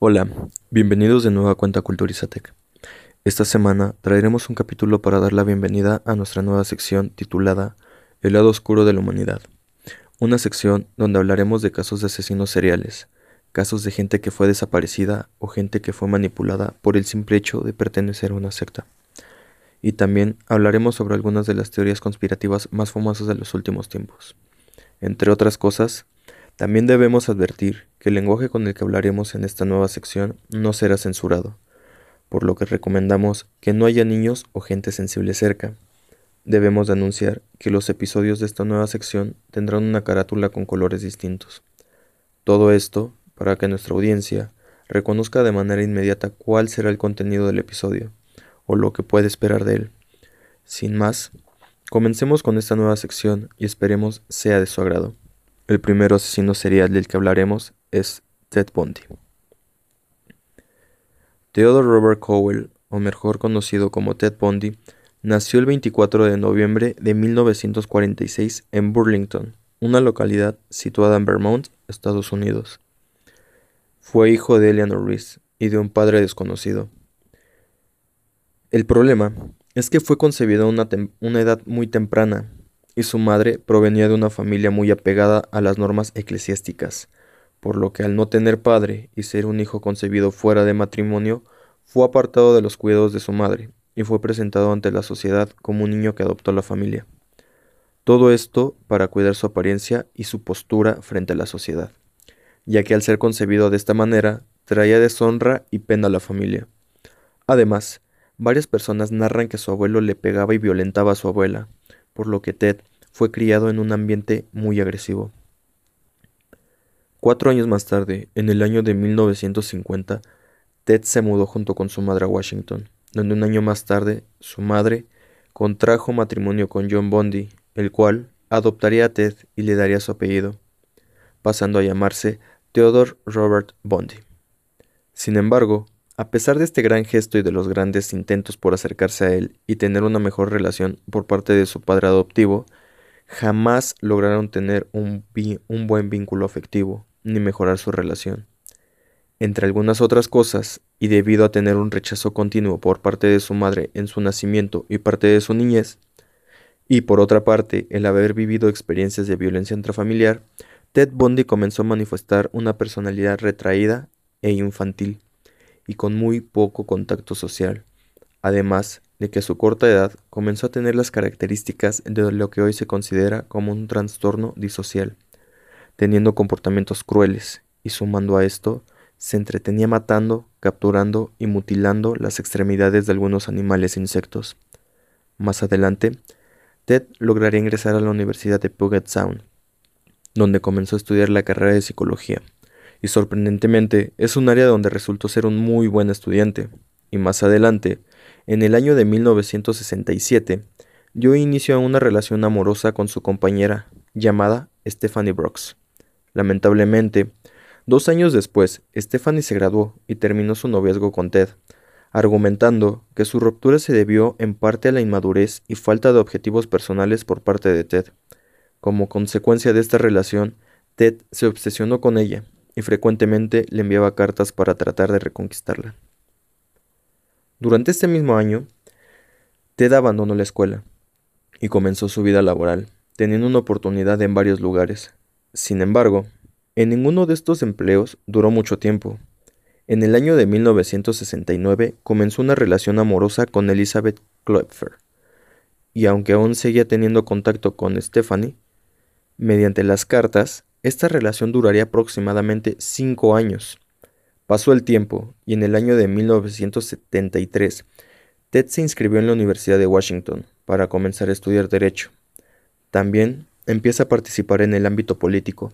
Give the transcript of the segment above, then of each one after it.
Hola, bienvenidos de nuevo a Cuenta Culturizatec. Esta semana traeremos un capítulo para dar la bienvenida a nuestra nueva sección titulada El lado oscuro de la humanidad. Una sección donde hablaremos de casos de asesinos seriales, casos de gente que fue desaparecida o gente que fue manipulada por el simple hecho de pertenecer a una secta. Y también hablaremos sobre algunas de las teorías conspirativas más famosas de los últimos tiempos. Entre otras cosas, también debemos advertir que el lenguaje con el que hablaremos en esta nueva sección no será censurado, por lo que recomendamos que no haya niños o gente sensible cerca. Debemos anunciar que los episodios de esta nueva sección tendrán una carátula con colores distintos. Todo esto para que nuestra audiencia reconozca de manera inmediata cuál será el contenido del episodio o lo que puede esperar de él. Sin más, comencemos con esta nueva sección y esperemos sea de su agrado. El primer asesino serial del que hablaremos es Ted Bundy. Theodore Robert Cowell, o mejor conocido como Ted Bundy, nació el 24 de noviembre de 1946 en Burlington, una localidad situada en Vermont, Estados Unidos. Fue hijo de Eleanor Reese y de un padre desconocido. El problema es que fue concebido a una, una edad muy temprana y su madre provenía de una familia muy apegada a las normas eclesiásticas, por lo que al no tener padre y ser un hijo concebido fuera de matrimonio, fue apartado de los cuidados de su madre y fue presentado ante la sociedad como un niño que adoptó la familia. Todo esto para cuidar su apariencia y su postura frente a la sociedad, ya que al ser concebido de esta manera traía deshonra y pena a la familia. Además, varias personas narran que su abuelo le pegaba y violentaba a su abuela, por lo que Ted fue criado en un ambiente muy agresivo. Cuatro años más tarde, en el año de 1950, Ted se mudó junto con su madre a Washington, donde un año más tarde su madre contrajo matrimonio con John Bundy, el cual adoptaría a Ted y le daría su apellido, pasando a llamarse Theodore Robert Bundy. Sin embargo, a pesar de este gran gesto y de los grandes intentos por acercarse a él y tener una mejor relación por parte de su padre adoptivo, jamás lograron tener un, un, buen vínculo afectivo ni mejorar su relación. Entre algunas otras cosas, y debido a tener un rechazo continuo por parte de su madre en su nacimiento y parte de su niñez, y por otra parte el haber vivido experiencias de violencia intrafamiliar, Ted Bundy comenzó a manifestar una personalidad retraída e infantil y con muy poco contacto social, además de que a su corta edad comenzó a tener las características de lo que hoy se considera como un trastorno disocial, teniendo comportamientos crueles, y sumando a esto, se entretenía matando, capturando y mutilando las extremidades de algunos animales e insectos. Más adelante, Ted lograría ingresar a la Universidad de Puget Sound, donde comenzó a estudiar la carrera de psicología y sorprendentemente es un área donde resultó ser un muy buen estudiante, y más adelante, en el año de 1967, dio inicio a una relación amorosa con su compañera, llamada Stephanie Brooks. Lamentablemente, dos años después, Stephanie se graduó y terminó su noviazgo con Ted, argumentando que su ruptura se debió en parte a la inmadurez y falta de objetivos personales por parte de Ted. Como consecuencia de esta relación, Ted se obsesionó con ella y frecuentemente le enviaba cartas para tratar de reconquistarla. Durante este mismo año, Ted abandonó la escuela y comenzó su vida laboral, teniendo una oportunidad en varios lugares. Sin embargo, en ninguno de estos empleos duró mucho tiempo. En el año de 1969 comenzó una relación amorosa con Elizabeth Klopfer, y aunque aún seguía teniendo contacto con Stephanie, mediante las cartas, esta relación duraría aproximadamente cinco años. Pasó el tiempo y en el año de 1973, Ted se inscribió en la Universidad de Washington para comenzar a estudiar Derecho. También empieza a participar en el ámbito político,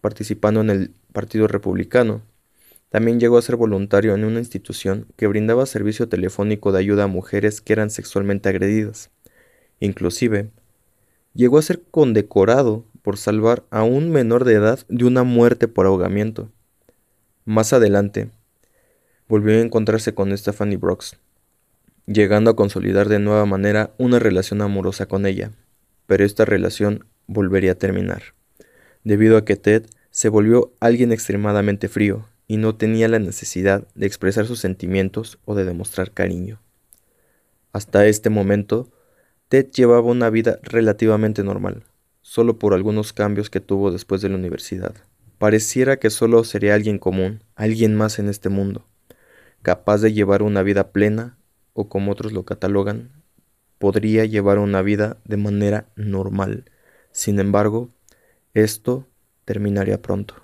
participando en el Partido Republicano. También llegó a ser voluntario en una institución que brindaba servicio telefónico de ayuda a mujeres que eran sexualmente agredidas. Inclusive, llegó a ser condecorado por salvar a un menor de edad de una muerte por ahogamiento. Más adelante, volvió a encontrarse con Stephanie Brooks, llegando a consolidar de nueva manera una relación amorosa con ella, pero esta relación volvería a terminar, debido a que Ted se volvió alguien extremadamente frío y no tenía la necesidad de expresar sus sentimientos o de demostrar cariño. Hasta este momento, Ted llevaba una vida relativamente normal, solo por algunos cambios que tuvo después de la universidad. Pareciera que solo sería alguien común, alguien más en este mundo, capaz de llevar una vida plena, o como otros lo catalogan, podría llevar una vida de manera normal. Sin embargo, esto terminaría pronto.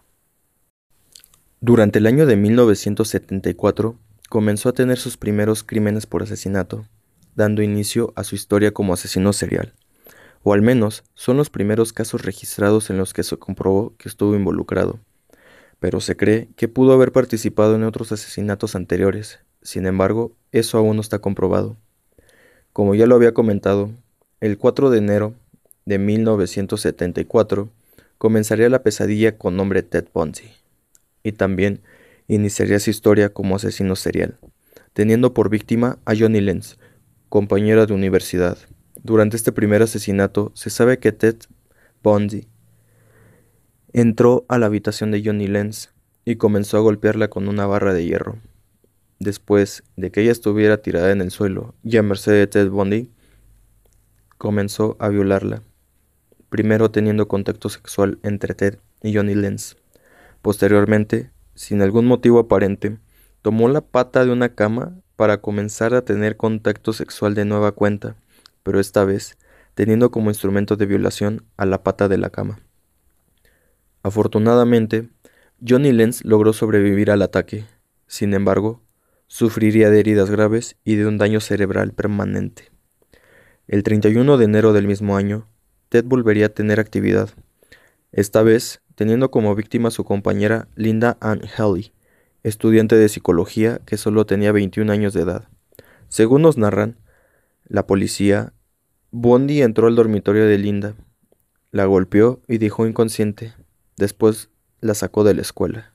Durante el año de 1974, comenzó a tener sus primeros crímenes por asesinato, dando inicio a su historia como asesino serial, o al menos son los primeros casos registrados en los que se comprobó que estuvo involucrado, pero se cree que pudo haber participado en otros asesinatos anteriores, sin embargo, eso aún no está comprobado. Como ya lo había comentado, el 4 de enero de 1974 comenzaría la pesadilla con nombre Ted Bundy y también iniciaría su historia como asesino serial, teniendo por víctima a Johnny Lenz, compañera de universidad. Durante este primer asesinato se sabe que Ted Bundy entró a la habitación de Johnny Lenz y comenzó a golpearla con una barra de hierro. Después de que ella estuviera tirada en el suelo y a merced de Ted Bundy, comenzó a violarla, primero teniendo contacto sexual entre Ted y Johnny Lenz. Posteriormente, sin algún motivo aparente, tomó la pata de una cama para comenzar a tener contacto sexual de nueva cuenta, pero esta vez teniendo como instrumento de violación a la pata de la cama. Afortunadamente, Johnny Lenz logró sobrevivir al ataque. Sin embargo, sufriría de heridas graves y de un daño cerebral permanente. El 31 de enero del mismo año, Ted volvería a tener actividad, esta vez teniendo como víctima a su compañera Linda Ann Haley, estudiante de psicología que solo tenía 21 años de edad. Según nos narran, la policía, Bondi entró al dormitorio de Linda, la golpeó y dejó inconsciente. Después la sacó de la escuela.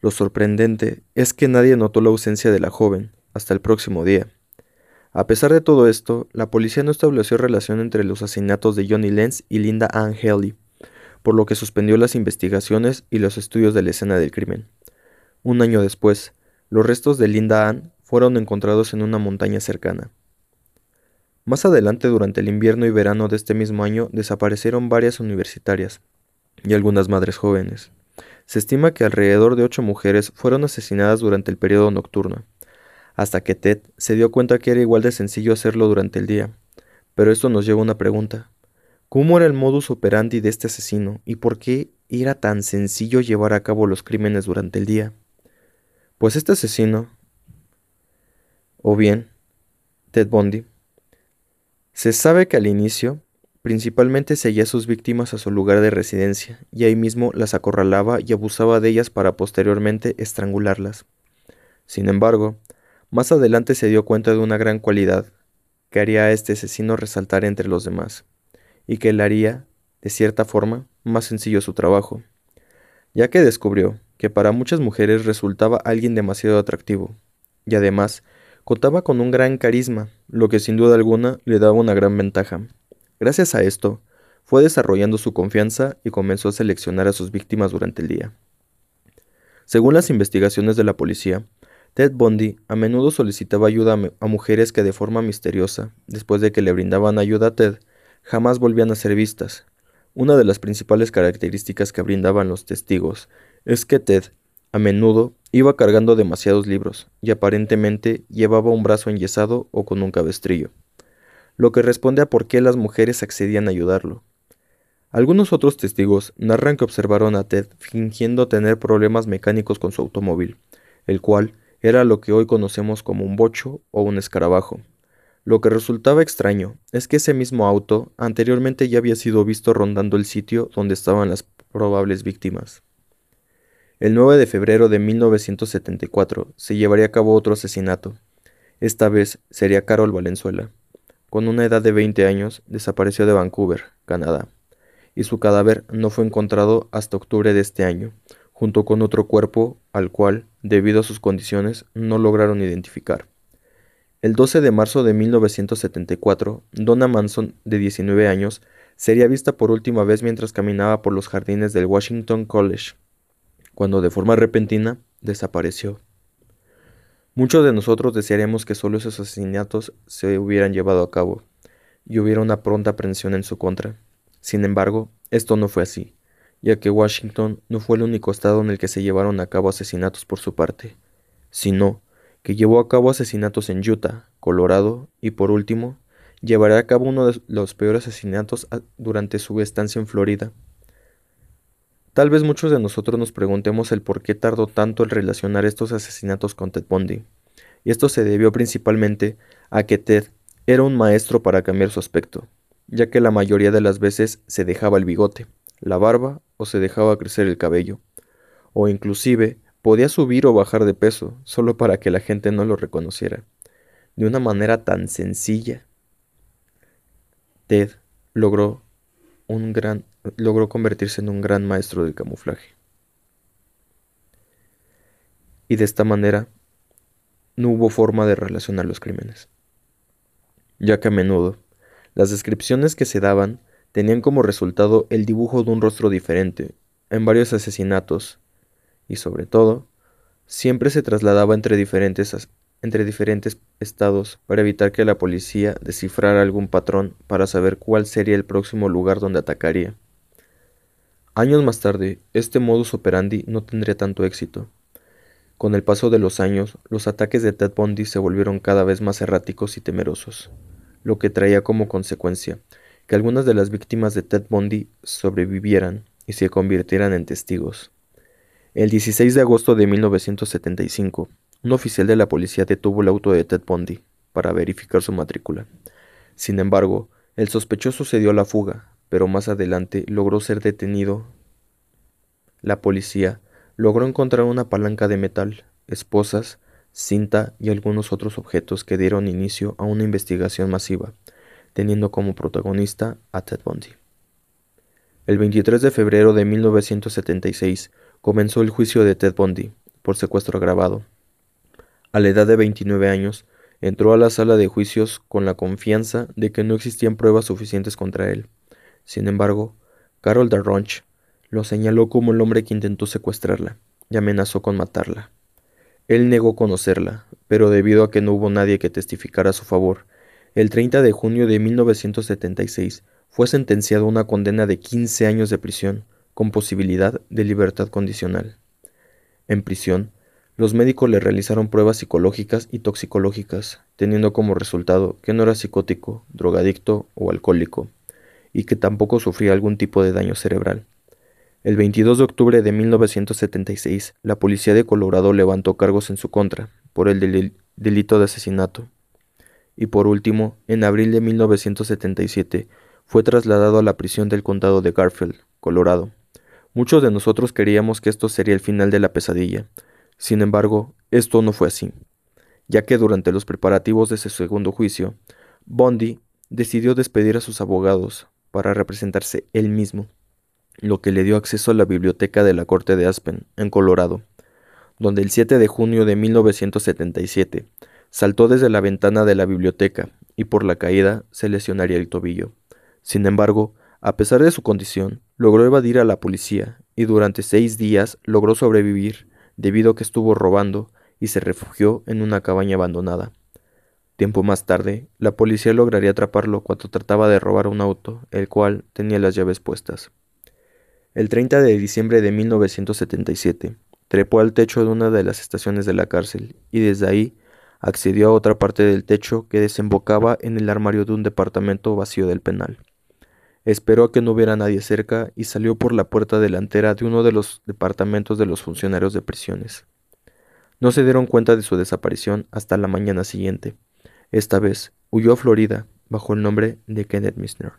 Lo sorprendente es que nadie notó la ausencia de la joven hasta el próximo día. A pesar de todo esto, la policía no estableció relación entre los asesinatos de Johnny Lenz y Linda Ann Haley, por lo que suspendió las investigaciones y los estudios de la escena del crimen. Un año después, los restos de Linda Ann fueron encontrados en una montaña cercana. Más adelante, durante el invierno y verano de este mismo año, desaparecieron varias universitarias y algunas madres jóvenes. Se estima que alrededor de ocho mujeres fueron asesinadas durante el periodo nocturno, hasta que Ted se dio cuenta que era igual de sencillo hacerlo durante el día. Pero esto nos lleva a una pregunta. ¿Cómo era el modus operandi de este asesino y por qué era tan sencillo llevar a cabo los crímenes durante el día? Pues este asesino, o bien Ted Bundy, se sabe que al inicio principalmente seguía a sus víctimas a su lugar de residencia y ahí mismo las acorralaba y abusaba de ellas para posteriormente estrangularlas. Sin embargo, más adelante se dio cuenta de una gran cualidad que haría a este asesino resaltar entre los demás y que le haría, de cierta forma, más sencillo su trabajo, ya que descubrió que para muchas mujeres resultaba alguien demasiado atractivo, y además contaba con un gran carisma, lo que sin duda alguna le daba una gran ventaja. Gracias a esto, fue desarrollando su confianza y comenzó a seleccionar a sus víctimas durante el día. Según las investigaciones de la policía, Ted Bundy a menudo solicitaba ayuda a mujeres que de forma misteriosa, después de que le brindaban ayuda a Ted, jamás volvían a ser vistas. Una de las principales características que brindaban los testigos es que Ted, a menudo, iba cargando demasiados libros y aparentemente llevaba un brazo enyesado o con un cabestrillo, lo que responde a por qué las mujeres accedían a ayudarlo. Algunos otros testigos narran que observaron a Ted fingiendo tener problemas mecánicos con su automóvil, el cual era lo que hoy conocemos como un bocho o un escarabajo. Lo que resultaba extraño es que ese mismo auto anteriormente ya había sido visto rondando el sitio donde estaban las probables víctimas. El 9 de febrero de 1974 se llevaría a cabo otro asesinato. Esta vez sería Carol Valenzuela. Con una edad de 20 años, desapareció de Vancouver, Canadá, y su cadáver no fue encontrado hasta octubre de este año, junto con otro cuerpo al cual, debido a sus condiciones, no lograron identificar. El 12 de marzo de 1974, Donna Manson, de 19 años, sería vista por última vez mientras caminaba por los jardines del Washington College, cuando de forma repentina desapareció. Muchos de nosotros desearíamos que solo esos asesinatos se hubieran llevado a cabo y hubiera una pronta aprehensión en su contra. Sin embargo, esto no fue así, ya que Washington no fue el único estado en el que se llevaron a cabo asesinatos por su parte, sino que llevó a cabo asesinatos en Utah, Colorado y por último, llevará a cabo uno de los peores asesinatos durante su estancia en Florida. Tal vez muchos de nosotros nos preguntemos el por qué tardó tanto en relacionar estos asesinatos con Ted Bundy, y esto se debió principalmente a que Ted era un maestro para cambiar su aspecto, ya que la mayoría de las veces se dejaba el bigote, la barba o se dejaba crecer el cabello, o inclusive podía subir o bajar de peso solo para que la gente no lo reconociera, de una manera tan sencilla. Ted logró un gran logró convertirse en un gran maestro del camuflaje. Y de esta manera no hubo forma de relacionar los crímenes, ya que a menudo las descripciones que se daban tenían como resultado el dibujo de un rostro diferente en varios asesinatos y sobre todo siempre se trasladaba entre diferentes entre diferentes estados para evitar que la policía descifrara algún patrón para saber cuál sería el próximo lugar donde atacaría. Años más tarde, este modus operandi no tendría tanto éxito. Con el paso de los años, los ataques de Ted Bundy se volvieron cada vez más erráticos y temerosos, lo que traía como consecuencia que algunas de las víctimas de Ted Bundy sobrevivieran y se convirtieran en testigos. El 16 de agosto de 1975, un oficial de la policía detuvo el auto de Ted Bundy para verificar su matrícula. Sin embargo, el sospechoso se dio a la fuga, pero más adelante logró ser detenido. La policía logró encontrar una palanca de metal, esposas, cinta y algunos otros objetos que dieron inicio a una investigación masiva, teniendo como protagonista a Ted Bundy. El 23 de febrero de 1976 comenzó el juicio de Ted Bundy por secuestro agravado, a la edad de 29 años, entró a la sala de juicios con la confianza de que no existían pruebas suficientes contra él. Sin embargo, Carol Darronch lo señaló como el hombre que intentó secuestrarla y amenazó con matarla. Él negó conocerla, pero debido a que no hubo nadie que testificara a su favor, el 30 de junio de 1976 fue sentenciado a una condena de 15 años de prisión, con posibilidad de libertad condicional. En prisión, los médicos le realizaron pruebas psicológicas y toxicológicas, teniendo como resultado que no era psicótico, drogadicto o alcohólico, y que tampoco sufría algún tipo de daño cerebral. El 22 de octubre de 1976, la policía de Colorado levantó cargos en su contra por el delito de asesinato. Y por último, en abril de 1977, fue trasladado a la prisión del condado de Garfield, Colorado. Muchos de nosotros queríamos que esto sería el final de la pesadilla, sin embargo, esto no fue así, ya que durante los preparativos de ese segundo juicio, Bondi decidió despedir a sus abogados para representarse él mismo, lo que le dio acceso a la biblioteca de la Corte de Aspen, en Colorado, donde el 7 de junio de 1977 saltó desde la ventana de la biblioteca y por la caída se lesionaría el tobillo. Sin embargo, a pesar de su condición, logró evadir a la policía y durante seis días logró sobrevivir debido a que estuvo robando y se refugió en una cabaña abandonada. Tiempo más tarde, la policía lograría atraparlo cuando trataba de robar un auto, el cual tenía las llaves puestas. El 30 de diciembre de 1977, trepó al techo de una de las estaciones de la cárcel y desde ahí accedió a otra parte del techo que desembocaba en el armario de un departamento vacío del penal. Esperó a que no hubiera nadie cerca y salió por la puerta delantera de uno de los departamentos de los funcionarios de prisiones. No se dieron cuenta de su desaparición hasta la mañana siguiente. Esta vez huyó a Florida bajo el nombre de Kenneth Misner.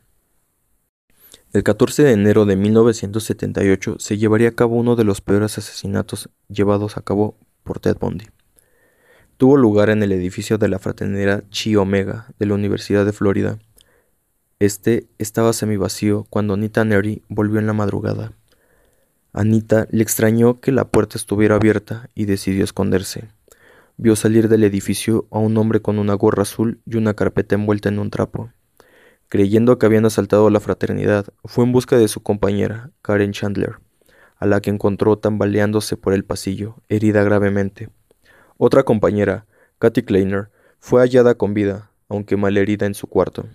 El 14 de enero de 1978 se llevaría a cabo uno de los peores asesinatos llevados a cabo por Ted Bundy. Tuvo lugar en el edificio de la fraternidad Chi Omega de la Universidad de Florida este estaba semivacío cuando Anita Neri volvió en la madrugada. Anita le extrañó que la puerta estuviera abierta y decidió esconderse. Vio salir del edificio a un hombre con una gorra azul y una carpeta envuelta en un trapo. Creyendo que habían asaltado la fraternidad, fue en busca de su compañera, Karen Chandler. a la que encontró tambaleándose por el pasillo, herida gravemente. Otra compañera, Kathy Kleiner, fue hallada con vida, aunque malherida en su cuarto.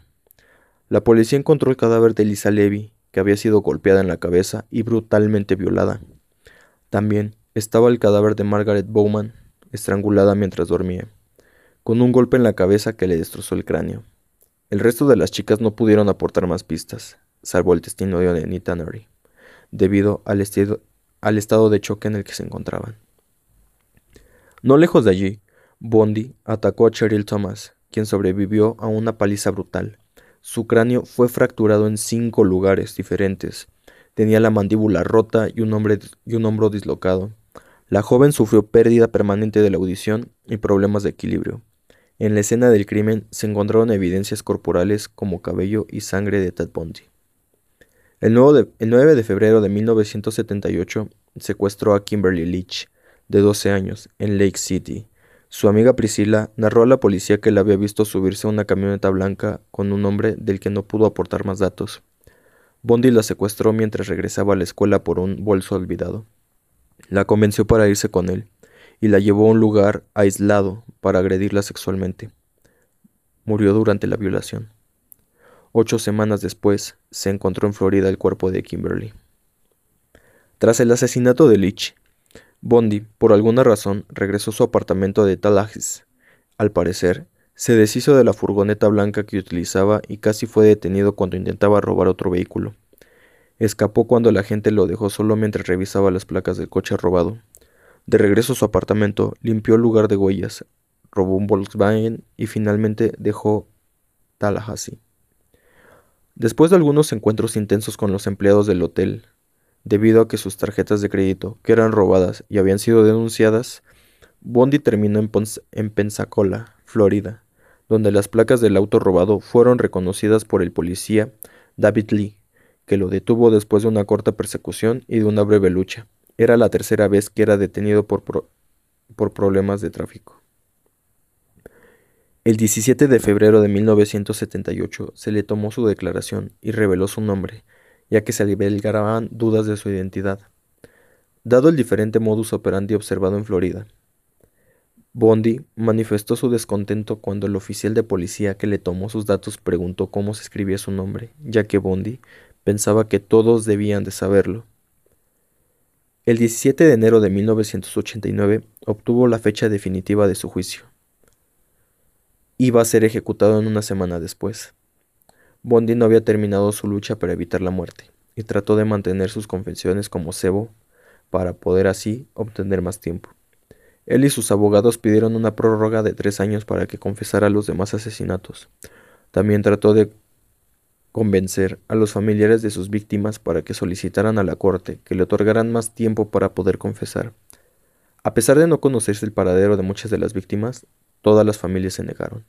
La policía encontró el cadáver de Lisa Levy, que había sido golpeada en la cabeza y brutalmente violada. También estaba el cadáver de Margaret Bowman, estrangulada mientras dormía, con un golpe en la cabeza que le destrozó el cráneo. El resto de las chicas no pudieron aportar más pistas, salvo el testimonio de Anita Nuri, debido al, estado de choque en el que se encontraban. No lejos de allí, Bondi atacó a Cheryl Thomas, quien sobrevivió a una paliza brutal. Su cráneo fue fracturado en cinco lugares diferentes. Tenía la mandíbula rota y un hombro dislocado. La joven sufrió pérdida permanente de la audición y problemas de equilibrio. En la escena del crimen se encontraron evidencias corporales como cabello y sangre de Ted Bundy. El, 9 de febrero de 1978 secuestró a Kimberly Leach, de 12 años, en Lake City. Su amiga Priscilla narró a la policía que la había visto subirse a una camioneta blanca con un hombre del que no pudo aportar más datos. Bondi la secuestró mientras regresaba a la escuela por un bolso olvidado. La convenció para irse con él y la llevó a un lugar aislado para agredirla sexualmente. Murió durante la violación. Ocho semanas después, se encontró en Florida el cuerpo de Kimberly. Tras el asesinato de Leach, Bondi, por alguna razón, regresó a su apartamento de Tallahassee. Al parecer, se deshizo de la furgoneta blanca que utilizaba y casi fue detenido cuando intentaba robar otro vehículo. Escapó cuando la gente lo dejó solo mientras revisaba las placas del coche robado. De regreso a su apartamento, limpió el lugar de huellas, robó un Volkswagen y finalmente dejó Tallahassee. Después de algunos encuentros intensos con los empleados del hotel, debido a que sus tarjetas de crédito, que eran robadas y habían sido denunciadas, Bondi terminó en, en Pensacola, Florida, donde las placas del auto robado fueron reconocidas por el policía David Lee, que lo detuvo después de una corta persecución y de una breve lucha. Era la tercera vez que era detenido por, por problemas de tráfico. El 17 de febrero de 1978 se le tomó su declaración y reveló su nombre, ya que se albergaban dudas de su identidad. Dado el diferente modus operandi observado en Florida, Bondi manifestó su descontento cuando el oficial de policía que le tomó sus datos preguntó cómo se escribía su nombre, ya que Bondi Pensaba que todos debían de saberlo. El 17 de enero de 1989 obtuvo la fecha definitiva de su juicio. Iba a ser ejecutado en una semana después. Bondi no había terminado su lucha para evitar la muerte y trató de mantener sus confesiones como cebo para poder así obtener más tiempo. Él y sus abogados pidieron una prórroga de tres años para que confesara los demás asesinatos. También trató de convencer a los familiares de sus víctimas para que solicitaran a la corte que le otorgaran más tiempo para poder confesar. A pesar de no conocerse el paradero de muchas de las víctimas, todas las familias se negaron.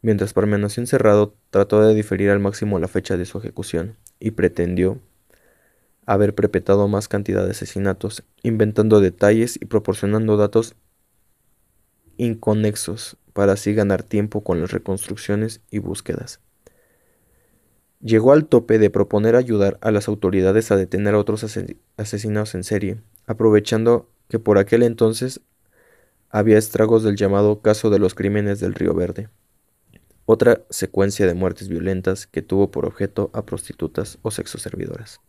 Mientras permaneció encerrado, trató de diferir al máximo la fecha de su ejecución y pretendió haber perpetrado más cantidad de asesinatos, inventando detalles y proporcionando datos inconexos para así ganar tiempo con las reconstrucciones y búsquedas. Llegó al tope de proponer ayudar a las autoridades a detener a otros asesinados en serie, aprovechando que por aquel entonces había estragos del llamado caso de los crímenes del Río Verde, otra secuencia de muertes violentas que tuvo por objeto a prostitutas o sexoservidoras.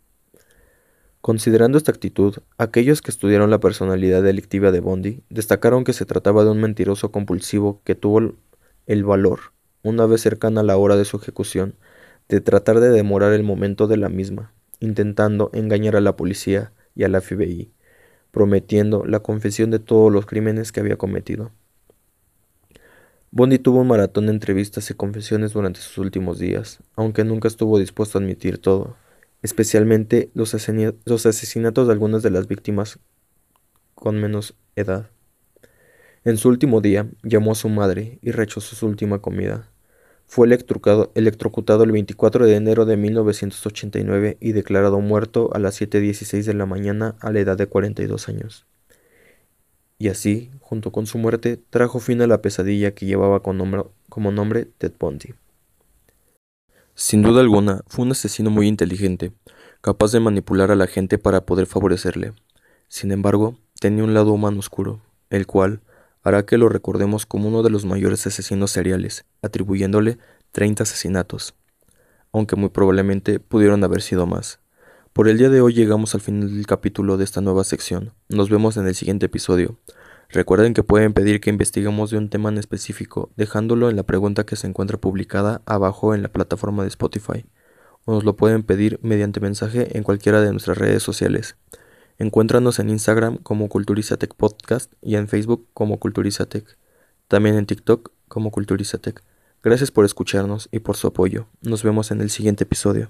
Considerando esta actitud, aquellos que estudiaron la personalidad delictiva de Bondi destacaron que se trataba de un mentiroso compulsivo que tuvo el valor, una vez cercana la hora de su ejecución, de tratar de demorar el momento de la misma, intentando engañar a la policía y a la FBI, prometiendo la confesión de todos los crímenes que había cometido. Bondi tuvo un maratón de entrevistas y confesiones durante sus últimos días, aunque nunca estuvo dispuesto a admitir todo, especialmente los, los asesinatos de algunas de las víctimas con menos edad. En su último día llamó a su madre y rechazó su última comida, fue electrocutado el 24 de enero de 1989 y declarado muerto a las 7.16 de la mañana a la edad de 42 años. Y así, junto con su muerte, trajo fin a la pesadilla que llevaba como nombre Ted Bundy. Sin duda alguna, fue un asesino muy inteligente, capaz de manipular a la gente para poder favorecerle. Sin embargo, tenía un lado humano oscuro, el cual hará que lo recordemos como uno de los mayores asesinos seriales, atribuyéndole 30 asesinatos, aunque muy probablemente pudieron haber sido más. Por el día de hoy llegamos al final del capítulo de esta nueva sección. Nos vemos en el siguiente episodio. Recuerden que pueden pedir que investiguemos de un tema en específico, dejándolo en la pregunta que se encuentra publicada abajo en la plataforma de Spotify, o nos lo pueden pedir mediante mensaje en cualquiera de nuestras redes sociales. Encuéntranos en Instagram como Culturizatec Podcast y en Facebook como Culturizatec. También en TikTok como Culturizatec. Gracias por escucharnos y por su apoyo. Nos vemos en el siguiente episodio.